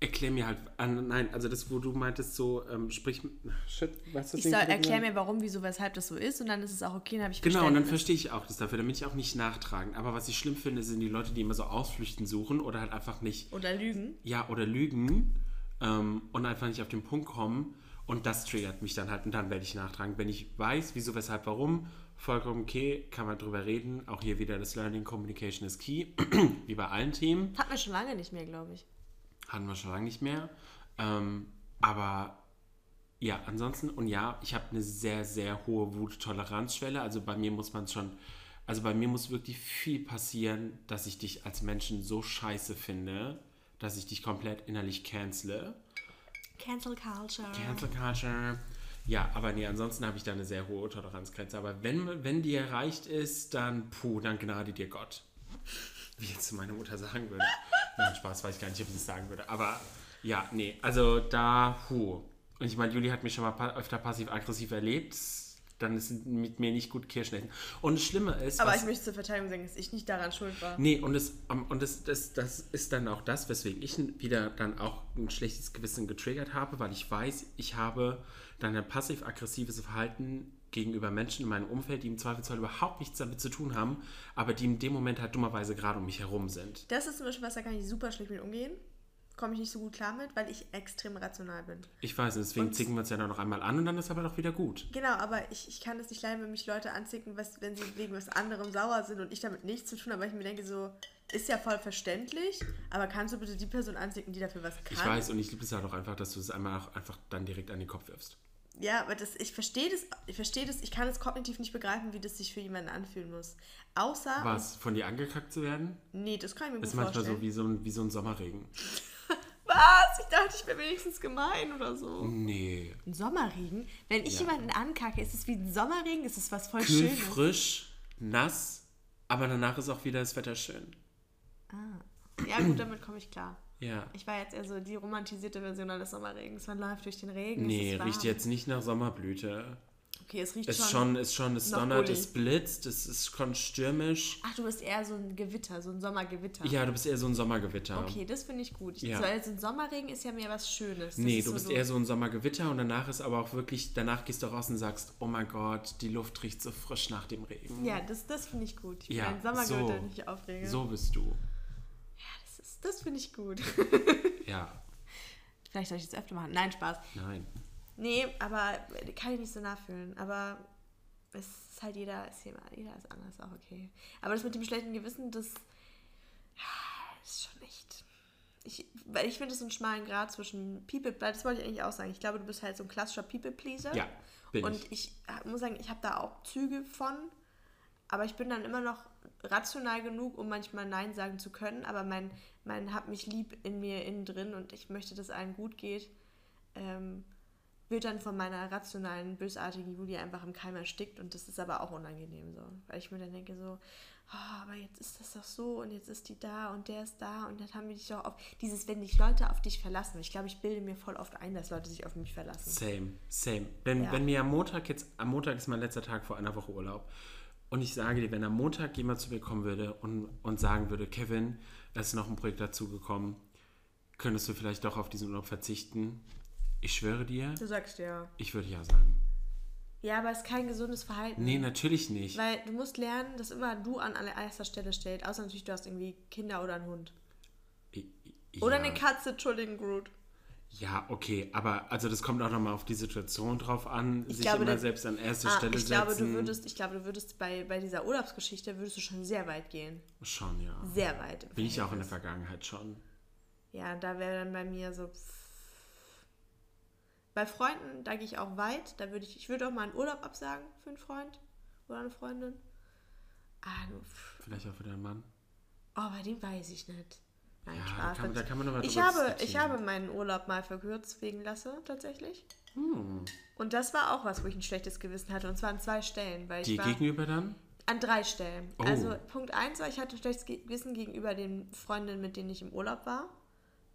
S1: erklär mir halt, ah, nein, also das, wo du meintest, so, ähm, sprich, shit, was
S2: Ich soll, erklär mir, warum, wieso, weshalb das so ist und dann ist es auch okay, dann habe ich
S1: Genau, und dann verstehe ich auch das dafür, damit ich auch nicht nachtragen. Aber was ich schlimm finde, sind die Leute, die immer so Ausflüchten suchen oder halt einfach nicht,
S2: Oder lügen.
S1: ja, oder lügen ähm, und einfach nicht auf den Punkt kommen. Und das triggert mich dann halt und dann werde ich nachtragen. Wenn ich weiß, wieso, weshalb, warum, vollkommen okay, kann man drüber reden. Auch hier wieder das Learning Communication is key, wie bei allen Themen.
S2: Hat man schon lange nicht mehr, glaube ich.
S1: Hatten wir schon lange nicht mehr. Ähm, aber ja, ansonsten, und ja, ich habe eine sehr, sehr hohe Wuttoleranzschwelle. Also bei mir muss man schon Also bei mir muss wirklich viel passieren, dass ich dich als Menschen so scheiße finde, dass ich dich komplett innerlich cancele.
S2: Cancel Culture.
S1: Cancel Culture. Ja, aber nee, ansonsten habe ich da eine sehr hohe Toleranzgrenze. Aber wenn, wenn die erreicht ist, dann, puh, dann gnade dir Gott. Wie jetzt meine Mutter sagen würde. Nein, Spaß, weiß ich gar nicht, ob sie es sagen würde. Aber ja, nee, also da, puh. Und ich meine, Juli hat mich schon mal pa öfter passiv-aggressiv erlebt. Dann ist mit mir nicht gut Kirschen essen. Und das Schlimme ist.
S2: Aber
S1: was-
S2: ich möchte zur Verteidigung sagen, dass ich nicht daran schuld war.
S1: Nee, und, es, und das, das, das ist dann auch das, weswegen ich wieder dann auch ein schlechtes Gewissen getriggert habe, weil ich weiß, ich habe dann ein passiv-aggressives Verhalten gegenüber Menschen in meinem Umfeld, die im Zweifelsfall überhaupt nichts damit zu tun haben, aber die in dem Moment halt dummerweise gerade um mich herum sind.
S2: Das ist zum Beispiel was, da kann ich super schlecht mit umgehen. Komme ich nicht so gut klar mit, weil ich extrem rational bin.
S1: Ich weiß, und deswegen
S2: Und-
S1: zicken wir uns ja dann noch einmal an und dann ist aber doch wieder gut.
S2: Genau, aber ich, ich kann es nicht leiden, wenn mich Leute anzicken, was, wenn sie wegen was anderem sauer sind und ich damit nichts zu tun habe, weil ich mir denke, so, ist ja voll verständlich, aber kannst du bitte die Person anzicken, die dafür was kann?
S1: Ich weiß und ich liebe es halt auch einfach, dass du es einmal auch einfach dann direkt an den Kopf wirfst.
S2: Ja, aber das, ich verstehe das, ich verstehe das, ich kann es kognitiv nicht begreifen, wie das sich für jemanden anfühlen muss. Außer,
S1: Was, von dir angekackt zu werden?
S2: nee, das kann ich mir gut
S1: Ist manchmal
S2: vorstellen.
S1: so wie so, ein, wie so ein Sommerregen.
S2: Was? Ich dachte, ich wäre wenigstens gemein oder so.
S1: Nee.
S2: Ein Sommerregen? Wenn ich
S1: Ja.
S2: jemanden ankacke, ist es wie ein Sommerregen? Ist es was voll
S1: kühl,
S2: Schönes?
S1: frisch, nass, aber danach ist auch wieder das Wetter schön.
S2: Ja, gut, damit komme ich klar.
S1: Ja.
S2: Ich war jetzt eher so die romantisierte Version eines Sommerregens. Man läuft durch den Regen. es
S1: Nee, riecht jetzt nicht nach Sommerblüte.
S2: Okay, es riecht
S1: Es
S2: schon.
S1: ist schon, ist schon, es donnert, es blitzt, es ist schon stürmisch.
S2: Ach, du bist eher so ein Gewitter, so ein Sommergewitter.
S1: Ja, du bist eher so ein Sommergewitter.
S2: Okay, das finde ich gut.
S1: Ja.
S2: so, also ein Sommerregen ist ja mehr was Schönes. Das
S1: Nee, du bist eher so ein Sommergewitter und danach ist aber auch wirklich, danach gehst du raus und sagst, oh mein Gott, die Luft riecht so frisch nach dem Regen.
S2: Ja, das, das finde ich gut. Ich bin
S1: Ja,
S2: ein Sommergewitter,
S1: so.
S2: den ich aufrege.
S1: So bist du.
S2: Das, finde ich gut.
S1: Ja,
S2: Vielleicht soll ich das öfter machen. Nein, Spaß.
S1: nein.
S2: Nee, aber kann ich nicht so nachfühlen. Aber es ist halt jeder, ist jeder, jeder ist anders, auch okay. Aber das mit dem schlechten Gewissen, das ja, ist schon echt. Ich, weil ich finde es so einen schmalen Grad zwischen People, das wollte ich eigentlich auch sagen. Ich glaube, du bist halt so ein klassischer People-Pleaser.
S1: Ja, bin
S2: Und
S1: ich.
S2: ich äh, muss sagen, ich habe da auch Züge von, aber ich bin dann immer noch rational genug, um manchmal Nein sagen zu können. Aber mein, mein hab mich lieb in mir innen drin und ich möchte, dass allen gut geht, ähm, wird dann von meiner rationalen, bösartigen Julia einfach im Keim erstickt und das ist aber auch unangenehm so. Weil ich mir dann denke so, oh, aber jetzt ist das doch so und jetzt ist die da und der ist da und dann haben wir dich doch auf. Dieses, wenn dich Leute auf dich verlassen, ich glaube, ich bilde mir voll oft ein, dass Leute sich auf mich verlassen.
S1: Same, same. Wenn,
S2: Ja.
S1: wenn mir am Montag jetzt, am Montag ist mein letzter Tag vor einer Woche Urlaub und ich sage dir, wenn am Montag jemand zu mir kommen würde und, und sagen würde, Kevin, es ist noch ein Projekt dazugekommen, könntest du vielleicht doch auf diesen Urlaub verzichten? Ich schwöre dir,
S2: Du sagst ja.
S1: ich würde ja sagen.
S2: Ja, aber es ist kein gesundes Verhalten.
S1: Nee, natürlich nicht.
S2: Weil du musst lernen, dass immer du an allererster Stelle stellst. Außer natürlich, du hast irgendwie Kinder oder einen Hund.
S1: I-
S2: Oder
S1: ja.
S2: eine Katze, Entschuldigung, Groot.
S1: Ja, okay, aber also das kommt auch nochmal auf die Situation drauf an,
S2: Ich
S1: sich
S2: glaube,
S1: immer
S2: das-
S1: selbst an erste
S2: Ah,
S1: Stelle
S2: ich glaube,
S1: setzen.
S2: du würdest, ich glaube, du würdest bei, bei dieser Urlaubsgeschichte würdest du schon sehr weit gehen.
S1: Schon, ja.
S2: Sehr weit.
S1: Bin ich auch in der. Vergangenheit schon.
S2: Ja, da wäre dann bei mir so. Bei Freunden, da gehe ich auch weit. Da würde ich, ich würde auch mal einen Urlaub absagen für einen Freund oder eine Freundin. Ah,
S1: Vielleicht auch für deinen Mann.
S2: oh, bei dem weiß ich nicht. Nein,
S1: Ja, da
S2: Spaß.
S1: kann, da kann man nochmal
S2: Ich habe, ich habe meinen Urlaub mal verkürzt wegen Lasse, tatsächlich.
S1: Hm.
S2: Und das war auch was, wo ich ein schlechtes Gewissen hatte. Und zwar an zwei Stellen. Weil ich
S1: Die gegenüber dann?
S2: An drei Stellen.
S1: Oh.
S2: Also Punkt eins war, ich hatte ein schlechtes Gewissen gegenüber den Freundinnen, mit denen ich im Urlaub war,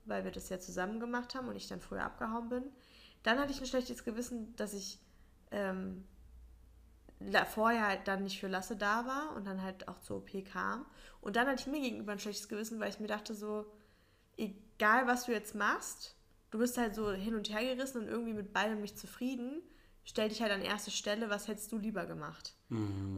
S2: weil wir das ja zusammen gemacht haben und ich dann früher abgehauen bin. Dann hatte ich ein schlechtes Gewissen, dass ich ähm, vorher halt dann nicht für Lasse da war und dann halt auch zur OP kam. Und dann hatte ich mir gegenüber ein schlechtes Gewissen, weil ich mir dachte so, egal was du jetzt machst, du bist halt so hin und her gerissen und irgendwie mit beidem nicht zufrieden. Stell dich halt an erste Stelle, was hättest du lieber gemacht?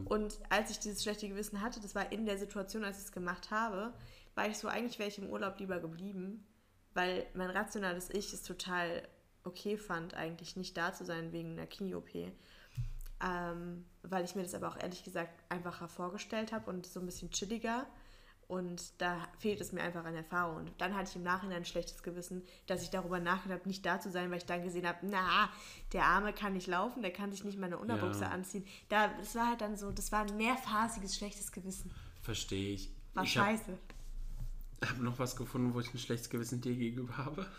S2: Und als ich dieses schlechte Gewissen hatte, das war in der Situation, als ich es gemacht habe, war ich so, eigentlich wäre ich im Urlaub lieber geblieben, weil mein rationales Ich es total okay fand, eigentlich nicht da zu sein wegen einer Knie-OP. Ähm, weil ich mir das aber auch ehrlich gesagt einfacher vorgestellt habe und so ein bisschen chilliger. Und da fehlt es mir einfach an Erfahrung. Und dann hatte ich im Nachhinein ein schlechtes Gewissen, dass ich darüber nachgedacht habe, nicht da zu sein, weil ich dann gesehen habe, na, der Arme kann nicht laufen, der kann sich nicht mal eine Unterbuchse
S1: Ja.
S2: anziehen. Da, das war halt dann so, das war ein mehrphasiges schlechtes Gewissen.
S1: Verstehe ich.
S2: War
S1: ich habe
S2: scheiße.
S1: hab noch was gefunden, wo ich ein schlechtes Gewissen dir gegenüber habe.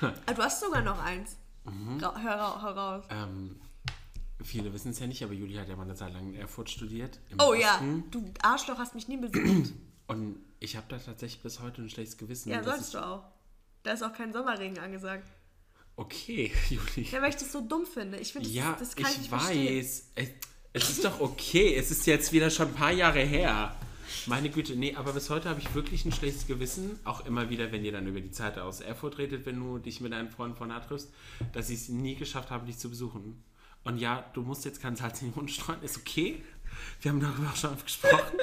S2: Ah, du hast sogar noch eins.
S1: Mhm.
S2: Hör, hör raus.
S1: Ähm, viele wissen es ja nicht, aber Juli hat ja mal eine Zeit lang in Erfurt studiert.
S2: Oh ja,
S1: Osten.
S2: du Arschloch hast mich nie besucht.
S1: Und ich habe da tatsächlich bis heute ein schlechtes Gewissen.
S2: ja,
S1: ich,
S2: du auch. Da ist auch kein Sommerregen angesagt.
S1: Okay, Juli.
S2: Ja, weil ich das so dumm finde. Ich finde, das,
S1: Ja,
S2: das kann ich,
S1: ich
S2: verstehen.
S1: weiß. Es, es ist doch okay. Es ist jetzt wieder schon ein paar Jahre her. Meine Güte, nee, aber bis heute habe ich wirklich ein schlechtes Gewissen. Auch immer wieder, wenn ihr dann über die Zeit aus Erfurt redet, wenn du dich mit deinen Freunden von da triffst, dass ich es nie geschafft habe, dich zu besuchen. Und ja, du musst jetzt kein Salz in den Mund streuen, ist okay. Wir haben darüber auch schon gesprochen.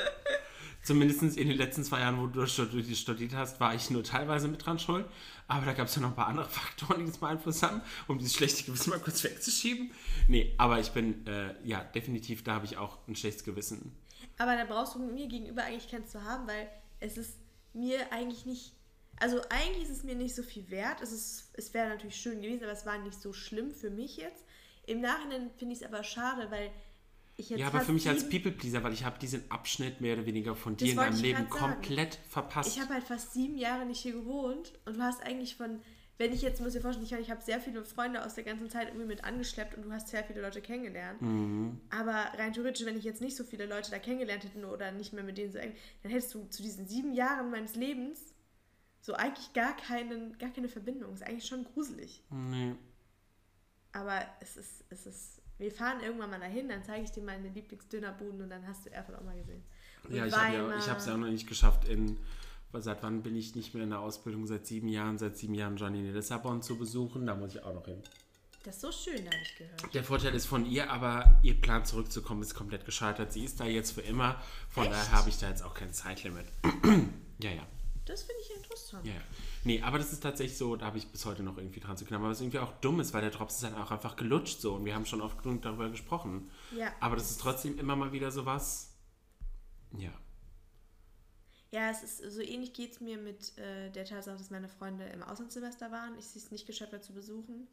S1: Zumindest in den letzten zwei Jahren, wo du studi- studiert hast, war ich nur teilweise mit dran schuld. Aber da gab es ja noch ein paar andere Faktoren, die das beeinflusst haben, um dieses schlechte Gewissen mal kurz wegzuschieben. Nee, aber ich bin, äh, ja, definitiv, da habe ich auch ein schlechtes Gewissen.
S2: Aber da brauchst du mir gegenüber eigentlich keins zu haben, weil es ist mir eigentlich nicht. Also eigentlich ist es mir nicht so viel wert. Es, ist- es wäre natürlich schön gewesen, aber es war nicht so schlimm für mich jetzt. Im Nachhinein finde ich es aber schade, weil ich jetzt.
S1: ja, aber für mich als People-Pleaser, weil ich habe diesen Abschnitt mehr oder weniger von dir in deinem Leben komplett verpasst.
S2: Ich habe halt fast sieben Jahre nicht hier gewohnt und du hast eigentlich von, wenn ich jetzt, muss dir vorstellen, ich, ich habe sehr viele Freunde aus der ganzen Zeit irgendwie mit angeschleppt und du hast sehr viele Leute kennengelernt.
S1: Mhm.
S2: Aber rein theoretisch, wenn ich jetzt nicht so viele Leute da kennengelernt hätte oder nicht mehr mit denen so eng, dann hättest du zu diesen sieben Jahren meines Lebens so eigentlich gar, keinen, gar keine Verbindung. Ist eigentlich schon gruselig.
S1: nee.
S2: Aber es ist, es ist, wir fahren irgendwann mal dahin, dann zeige ich dir meine Lieblingsdönerbuden und dann hast du Erfurt auch mal gesehen. Und
S1: Ja, ich habe ja, ich es ja auch noch nicht geschafft, in, seit wann bin ich nicht mehr in der Ausbildung? Seit sieben Jahren, seit sieben Jahren in Lissabon zu besuchen. Da muss ich auch noch hin.
S2: Das ist so schön, da habe ich gehört.
S1: Der Vorteil ist von ihr, aber ihr Plan zurückzukommen ist komplett gescheitert. Sie ist da jetzt für immer. Von
S2: Echt?
S1: daher habe ich da jetzt auch kein Zeitlimit. ja, ja.
S2: Das finde ich interessant.
S1: Ja, ja. Nee, aber das ist tatsächlich so, da habe ich bis heute noch irgendwie dran zu knabbern. Was irgendwie auch dumm ist, weil der Drops ist dann auch einfach gelutscht so und wir haben schon oft genug darüber gesprochen.
S2: Ja.
S1: Aber das ist trotzdem immer mal wieder sowas. Ja.
S2: Ja, es ist so ähnlich geht es mir mit äh, der Tatsache, dass meine Freunde im Auslandssemester waren. Ich sie es nicht geschafft habe zu besuchen.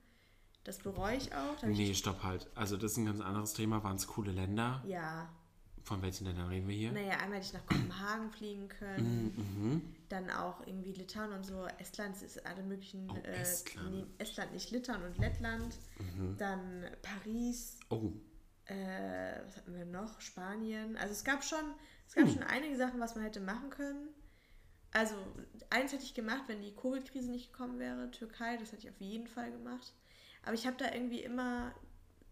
S2: Das bereue ich auch. Hab ich
S1: Nee, stopp halt. Also das ist ein ganz anderes Thema. Waren es coole Länder?
S2: Ja.
S1: Von welchen Ländern reden wir hier?
S2: Naja, einmal hätte ich nach Kopenhagen fliegen können.
S1: Mhm.
S2: Dann auch irgendwie Litauen und so. Estland ist alle möglichen.
S1: Oh,
S2: äh,
S1: Estland.
S2: nee, Estland nicht Litauen und Lettland. Dann Paris.
S1: Oh,
S2: Äh, was hatten wir noch? Spanien. Also es gab schon, es gab schon einige Sachen, was man hätte machen können. Also eins hätte ich gemacht, wenn die Covid-Krise nicht gekommen wäre, Türkei, das hätte ich auf jeden Fall gemacht. Aber ich habe da irgendwie immer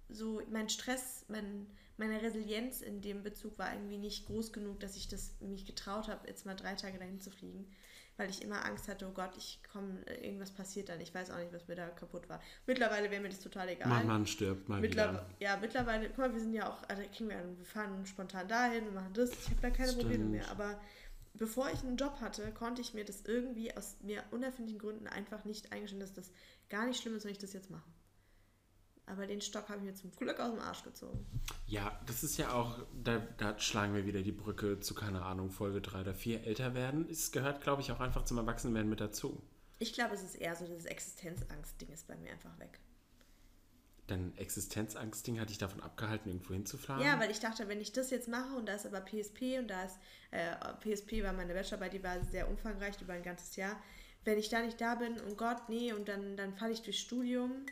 S2: so, mein Stress, mein, meine Resilienz in dem Bezug war irgendwie nicht groß genug, dass ich das mich getraut habe, jetzt mal drei Tage dahin zu fliegen. Weil ich immer Angst hatte, oh Gott, ich komme, irgendwas passiert dann. Ich weiß auch nicht, was mir da kaputt war. Mittlerweile wäre mir das total egal.
S1: mein Mann stirbt mal
S2: Mittlerweile,
S1: wieder.
S2: ja, mittlerweile, guck mal, wir sind ja auch, also kriegen wir, wir fahren spontan dahin und machen das. Ich habe da keine
S1: Stimmt.
S2: Probleme mehr. Aber bevor ich einen Job hatte, konnte ich mir das irgendwie aus mir unerfindlichen Gründen einfach nicht eingestehen, dass das gar nicht schlimm ist, wenn ich das jetzt mache. Aber den Stock habe ich mir zum Glück aus dem Arsch gezogen.
S1: Ja, das ist ja auch, da, da schlagen wir wieder die Brücke zu, keine Ahnung, Folge 3 oder 4, älter werden. Es gehört, glaube ich, auch einfach zum Erwachsenenwerden mit dazu.
S2: Ich glaube, es ist eher so, dieses Existenzangst-Ding ist bei mir einfach weg.
S1: Dein Existenzangstding hat dich davon abgehalten, irgendwo hinzufahren?
S2: Ja, weil ich dachte, wenn ich das jetzt mache und da ist aber PSP und da ist, äh, PSP war meine Bachelorarbeit, die war sehr umfangreich über ein ganzes Jahr. Wenn ich da nicht da bin, und Gott, nee, und dann, dann falle ich durchs Studium.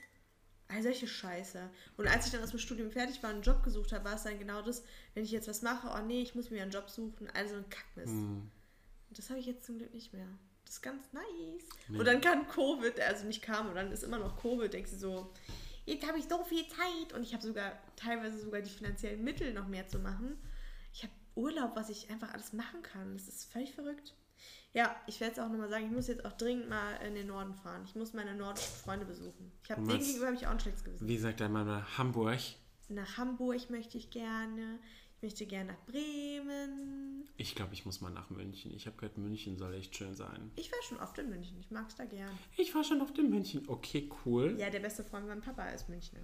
S2: All solche Scheiße. Und als ich dann aus dem Studium fertig war und einen Job gesucht habe, war es dann genau das, wenn ich jetzt was mache, oh nee, ich muss mir einen Job suchen, also ein Kackmist.
S1: Hm.
S2: Und das habe ich jetzt zum Glück nicht mehr. Das ist ganz nice. Und dann kam Covid, also nicht kam, und dann ist immer noch Covid, denkst du so, jetzt habe ich so viel Zeit und ich habe sogar teilweise sogar die finanziellen Mittel noch mehr zu machen. Ich habe Urlaub, was ich einfach alles machen kann. Das ist völlig verrückt. Ja, ich werde jetzt auch nochmal sagen, ich muss jetzt auch dringend mal in den Norden fahren. Ich muss meine nordischen Freunde besuchen. Ich habe denen gegenüber habe ich auch ein schlechtes Gewissen.
S1: Wie sagt dein Mann mal, Hamburg?
S2: Nach Hamburg möchte ich gerne. Ich möchte gerne nach Bremen.
S1: Ich glaube, ich muss mal nach München. Ich habe gehört, München soll echt schön sein.
S2: Ich war schon oft in München. Ich mag es da gern.
S1: Ich war schon auf dem München. Okay, cool.
S2: Ja, der beste Freund von Papa ist Münchner.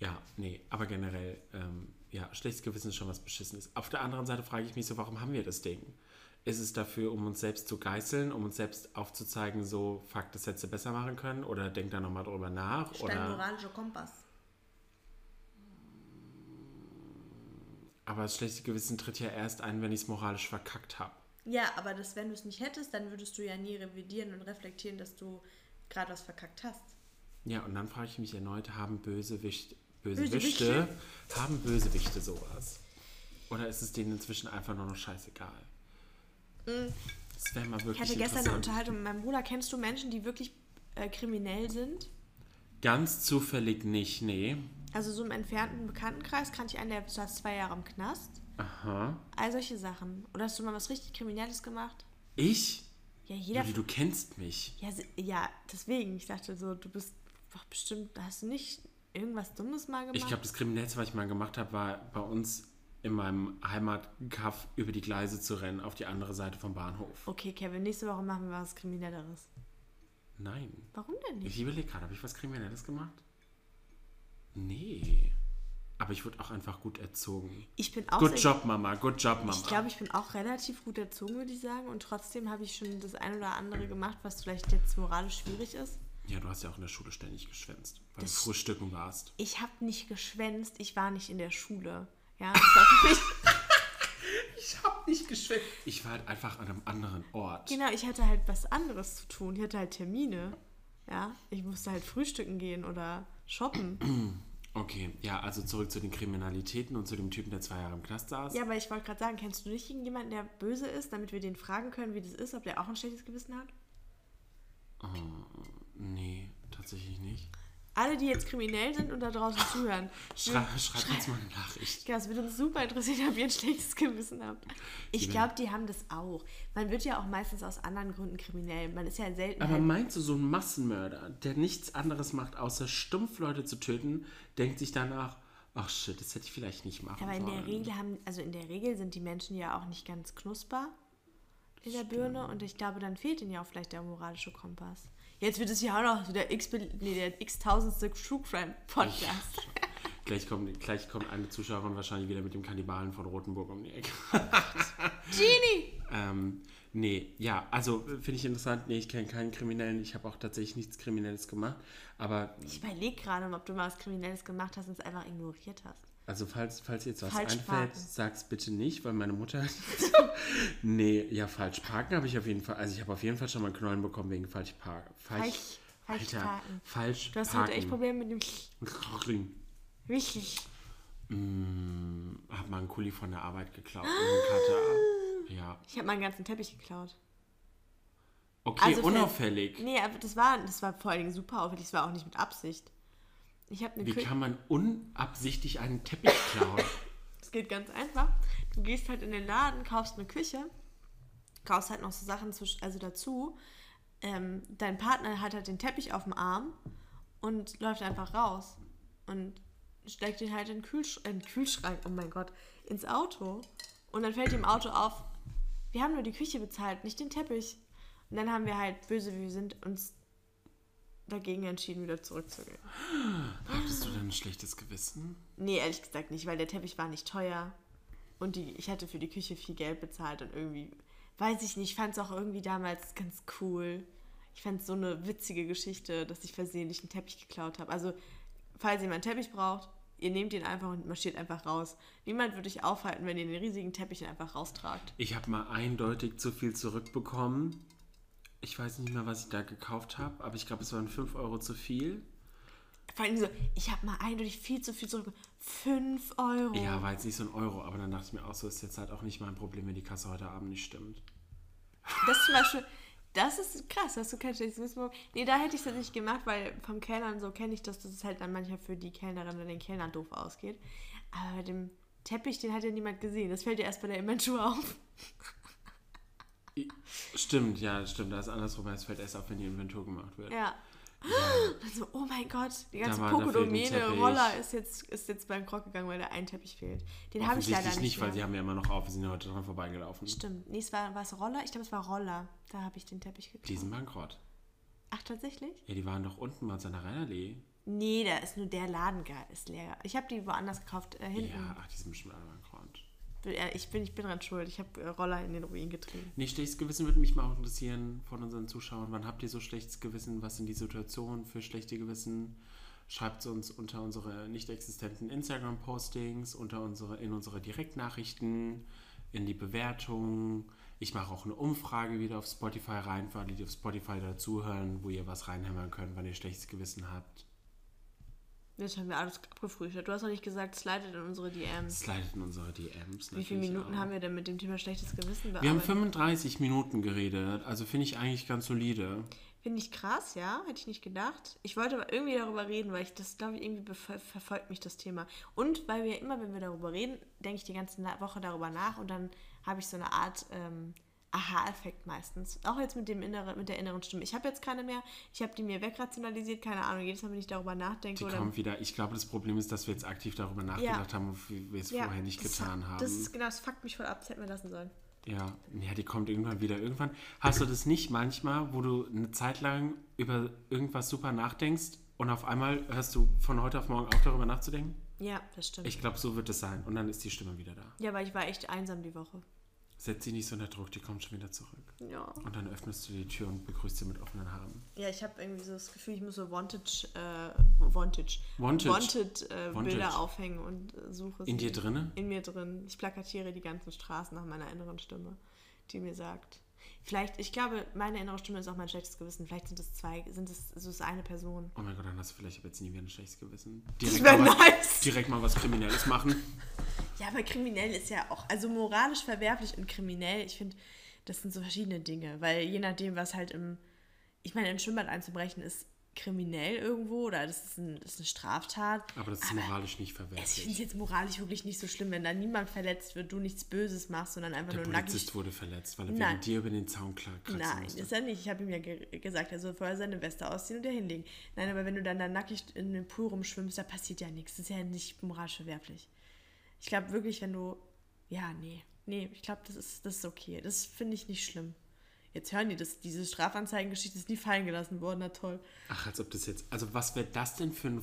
S1: Ja, nee, aber generell, ähm, ja, schlechtes Gewissen ist schon was Beschissenes. Auf der anderen Seite frage ich mich so, warum haben wir das Ding? Ist es dafür, um uns selbst zu geißeln, um uns selbst aufzuzeigen, so, fuck, das hättest du besser machen können? Oder denk da nochmal drüber nach?
S2: Dein
S1: Oder,
S2: moralischer Kompass.
S1: aber das schlechte Gewissen tritt ja erst ein, wenn ich es moralisch verkackt habe.
S2: Ja, aber das, wenn du es nicht hättest, dann würdest du ja nie revidieren und reflektieren, dass du gerade was verkackt hast.
S1: Ja, und dann frage ich mich erneut, haben Bösewicht,
S2: Bösewichte?
S1: Bösewichte, haben Bösewichte sowas? Oder ist es denen inzwischen einfach nur noch scheißegal? Das wäre mal
S2: Mm. Ich
S1: wirklich
S2: hatte gestern eine. Unterhaltung mit meinem Bruder. Kennst du Menschen, die wirklich äh, kriminell sind?
S1: Ganz zufällig nicht, nee.
S2: Also so im entfernten Bekanntenkreis kannte ich einen, der saß zwei Jahre im Knast.
S1: Aha.
S2: All solche Sachen. Oder hast du mal was richtig Kriminelles gemacht?
S1: Ich?
S2: Ja, jeder.
S1: Juli, du kennst mich.
S2: Ja, ja, deswegen. Ich dachte so, du bist doch bestimmt, hast du nicht irgendwas Dummes mal gemacht?
S1: Ich glaube, das Kriminellste, was ich mal gemacht habe, war bei uns in meinem Heimatkaff über die Gleise zu rennen, auf die andere Seite vom Bahnhof.
S2: Okay, Kevin, nächste Woche machen wir was Kriminelleres.
S1: Nein.
S2: Warum denn nicht?
S1: Ich überlege gerade, habe ich was Kriminelles gemacht? Nee. Aber ich wurde auch einfach gut erzogen.
S2: Ich bin auch
S1: Good Job, Mama. Good Job, Mama.
S2: Ich glaube, ich bin auch relativ gut erzogen, würde ich sagen. Und trotzdem habe ich schon das ein oder andere gemacht, was vielleicht jetzt moralisch schwierig ist.
S1: Ja, du hast ja auch in der Schule ständig geschwänzt, weil
S2: Das-
S1: du frühstücken warst.
S2: Ich habe nicht geschwänzt, ich war nicht in der Schule. Ja,
S1: Ich habe nicht geschwänzt. Ich war halt einfach an einem anderen Ort.
S2: genau, ich hatte halt was anderes zu tun. Ich hatte halt Termine. Ja, ich musste halt frühstücken gehen oder shoppen.
S1: Okay, ja, also zurück zu den Kriminalitäten und zu dem Typen, der zwei Jahre im Knast saß.
S2: Ja, aber ich wollte gerade sagen, kennst du nicht irgendjemanden, der böse ist, damit wir den fragen können, wie das ist, ob der auch ein schlechtes Gewissen hat?
S1: Nee, tatsächlich nicht.
S2: Alle, die jetzt kriminell sind und da draußen zuhören.
S1: Schrei, schreib uns mal eine Nachricht.
S2: Ja, es würde uns super interessieren, ob ihr ein schlechtes Gewissen habt. Ich glaube, die haben das auch. Man wird ja auch meistens aus anderen Gründen kriminell. Man ist ja selten.
S1: Aber
S2: halt-
S1: meinst du, so ein Massenmörder, der nichts anderes macht, außer stumpf Leute zu töten, denkt sich danach, ach shit, das hätte ich vielleicht nicht machen
S2: aber in
S1: sollen.
S2: der Regel haben, also in der Regel sind die Menschen ja auch nicht ganz knusper in der Birne und ich glaube, dann fehlt ihnen ja auch vielleicht der moralische Kompass. Jetzt wird es ja auch noch so der x nee, der x-tausendste True Crime Podcast.
S1: Gleich kommt, gleich kommt eine Zuschauerin wahrscheinlich wieder mit dem Kannibalen von Rothenburg um die Ecke.
S2: Genie!
S1: ähm, nee, ja, also finde ich interessant. Nee, ich kenne keinen Kriminellen. Ich habe auch tatsächlich nichts Kriminelles gemacht. Aber,
S2: Ich überlege gerade, ob du mal was Kriminelles gemacht hast und es einfach ignoriert hast.
S1: Also falls, falls jetzt was
S2: Falsch
S1: einfällt,
S2: parken.
S1: sag's bitte nicht, weil meine Mutter... nee, ja, falsch parken habe ich auf jeden Fall... Also ich habe auf jeden Fall schon mal Knollen bekommen wegen falsch parken. Falsch,
S2: Falsch- falsch
S1: Alter,
S2: parken.
S1: falsch
S2: Du hast
S1: parken.
S2: heute echt Probleme mit dem Richtig.
S1: Mm, hab mal einen Kuli von der Arbeit geklaut. Cutter. Ja.
S2: Ich habe meinen ganzen Teppich geklaut.
S1: Okay,
S2: Also
S1: unauffällig.
S2: Nee, aber das war, das war vor allen Dingen super auffällig. Das war auch nicht mit Absicht. Ich habe eine
S1: Wie
S2: Küche.
S1: kann man unabsichtlich einen Teppich klauen?
S2: Es geht ganz einfach. Du gehst halt in den Laden, kaufst eine Küche, kaufst halt noch so Sachen zwisch- also dazu. Ähm, dein Partner hat halt den Teppich auf dem Arm und läuft einfach raus und steckt ihn halt in den, Kühlsch in den Kühlschrank, oh mein Gott, ins Auto. Und dann fällt ihm im Auto auf, wir haben nur die Küche bezahlt, nicht den Teppich. Und dann haben wir halt, böse wie wir sind, uns dagegen entschieden, wieder zurückzugehen.
S1: Hattest du denn ein schlechtes Gewissen?
S2: Nee, ehrlich gesagt nicht, weil der Teppich war nicht teuer. Und die, ich hatte für die Küche viel Geld bezahlt und irgendwie, weiß ich nicht, fand es auch irgendwie damals ganz cool. Ich fand es so eine witzige Geschichte, dass ich versehentlich einen Teppich geklaut habe. Also, falls ihr mal einen Teppich braucht, ihr nehmt ihn einfach und marschiert einfach raus. Niemand würde euch aufhalten, wenn ihr den riesigen Teppich einfach raustragt.
S1: Ich habe mal eindeutig zu viel zurückbekommen. Ich weiß nicht mehr, was ich da gekauft habe, aber ich glaube, es waren 5 Euro zu viel.
S2: Vor allem so, ich habe mal eindeutig viel zu viel zurück. 5 Euro.
S1: Ja, war jetzt nicht so ein Euro, aber dann dachte ich mir auch so, ist jetzt halt auch nicht mein Problem, wenn die Kasse heute Abend nicht stimmt.
S2: Das zum Beispiel, das ist krass, hast du kein schlechtes Gewissen. Nee, da hätte ich es nicht gemacht, weil vom Kellnern so kenne ich das, dass es halt dann manchmal für die Kellnerin oder den Kellner doof ausgeht. Aber bei dem Teppich, den hat ja niemand gesehen. Das fällt dir erst bei der Inventur auf.
S1: Stimmt, ja, stimmt. Da ist andersrum. Es fällt erst auf, wenn die Inventur gemacht wird.
S2: Ja. Und dann so, oh mein Gott, die ganze
S1: war- da fehlt ein
S2: Pokodomene
S1: Teppich.
S2: Roller ist jetzt, ist jetzt beim Krog gegangen, weil da ein Teppich fehlt. Den habe ich leider nicht.
S1: nicht, weil sie haben ja immer noch auf. Wir sind ja heute dran vorbeigelaufen.
S2: Stimmt. Nee, es war, war es Roller? Ich glaube, es war Roller. Da habe ich den Teppich geklaut.
S1: Die sind bankrott.
S2: Ach, tatsächlich?
S1: Ja, die waren doch unten bei an der Rheinallee.
S2: Nee, da ist nur der Laden ist leer. Ich habe die woanders gekauft, äh, hinten.
S1: Ja, ach, die sind bestimmt alle.
S2: Ja, Ich bin, ich bin dran schuld. Ich habe äh, Roller in den Ruin getrieben.
S1: Nee, schlechtes Gewissen würde mich mal auch interessieren von unseren Zuschauern. Wann habt ihr so schlechtes Gewissen? Was sind die Situationen für schlechte Gewissen? Schreibt es uns unter unsere nicht existenten Instagram-Postings, unter unsere, in unsere Direktnachrichten, in die Bewertungen. Ich mache auch eine Umfrage wieder auf Spotify rein, für alle, die auf Spotify dazuhören, wo ihr was reinhämmern könnt, wann ihr schlechtes Gewissen habt.
S2: Jetzt haben wir alles abgefrühstückt. Du hast noch nicht gesagt, slidet in unsere DMs.
S1: Slidet in unsere DMs.
S2: Wie viele Minuten
S1: auch.
S2: haben wir denn mit dem Thema schlechtes Gewissen
S1: Wir haben
S2: bearbeitet?
S1: 35 Minuten geredet, also finde ich eigentlich ganz solide.
S2: Finde ich krass, ja. Hätte ich nicht gedacht. Ich wollte aber irgendwie darüber reden, weil ich das, glaube ich, irgendwie verfolgt mich das Thema. Und weil wir immer, wenn wir darüber reden, denke ich die ganze Woche darüber nach und dann habe ich so eine Art ähm, Aha-Effekt meistens. Auch jetzt mit, dem inneren, mit der inneren Stimme. Ich habe jetzt keine mehr. Ich habe die mir wegrationalisiert. Keine Ahnung. Jedes Mal, wenn ich darüber nachdenke.
S1: Die
S2: oder
S1: kommt wieder. Ich glaube, das Problem ist, dass wir jetzt aktiv darüber nachgedacht haben, wie wir es vorher nicht getan haben.
S2: Das ist genau, das fuckt mich voll ab. Das hätten wir lassen sollen.
S1: ja. ja, die kommt irgendwann wieder. Irgendwann hast du das nicht manchmal, wo du eine Zeit lang über irgendwas super nachdenkst und auf einmal hörst du von heute auf morgen auf, darüber nachzudenken?
S2: Ja, das stimmt.
S1: Ich glaube, so wird es sein. Und dann ist die Stimme wieder da.
S2: ja, weil ich war echt einsam die Woche.
S1: Setz sie nicht so unter Druck, die kommt schon wieder zurück.
S2: Ja.
S1: Und dann öffnest du die Tür und begrüßt sie mit offenen Armen.
S2: Ja, ich habe irgendwie so das Gefühl, ich muss so Wanted, äh, Wanted,
S1: Wanted.
S2: Wanted, äh,
S1: Wanted.
S2: Bilder aufhängen und äh, suche
S1: In dir drinne?
S2: In mir drin. Ich plakatiere die ganzen Straßen nach meiner inneren Stimme, die mir sagt. Vielleicht, ich glaube, meine innere Stimme ist auch mein schlechtes Gewissen. Vielleicht sind es zwei, sind es, so ist eine Person.
S1: Oh mein Gott, dann hast du vielleicht jetzt nie wieder ein schlechtes Gewissen.
S2: Das
S1: Direkt,
S2: wäre
S1: mal, was,
S2: nice.
S1: direkt mal was Kriminelles machen.
S2: Ja, aber kriminell ist ja auch, also moralisch verwerflich und kriminell, ich finde, das sind so verschiedene Dinge, weil je nachdem, was halt im, ich meine, ein Schwimmbad einzubrechen ist kriminell irgendwo oder das ist, ein, das ist eine Straftat.
S1: Aber das ist moralisch nicht
S2: Also ich finde es
S1: verwerflich.
S2: jetzt moralisch wirklich nicht so schlimm, wenn da niemand verletzt wird, du nichts Böses machst, sondern einfach
S1: Der
S2: nur nackig.
S1: Polizist wurde verletzt, weil er
S2: Nein.
S1: wegen dir über den Zaun kratzen
S2: Nein,
S1: musste.
S2: ist er nicht. Ich habe ihm ja ge gesagt, er soll vorher seine Weste ausziehen und dir hinlegen. Nein, aber wenn du dann da nackig in den Pool rumschwimmst, da passiert ja nichts. Das ist ja nicht moralisch verwerflich. Ich glaube wirklich, wenn du. Ja, nee. Nee, ich glaube, das ist, das ist okay. Das finde ich nicht schlimm. Jetzt hören die das, diese Strafanzeigengeschichte ist nie fallen gelassen worden, na toll.
S1: Ach, als ob das jetzt. Also, was wäre das denn für ein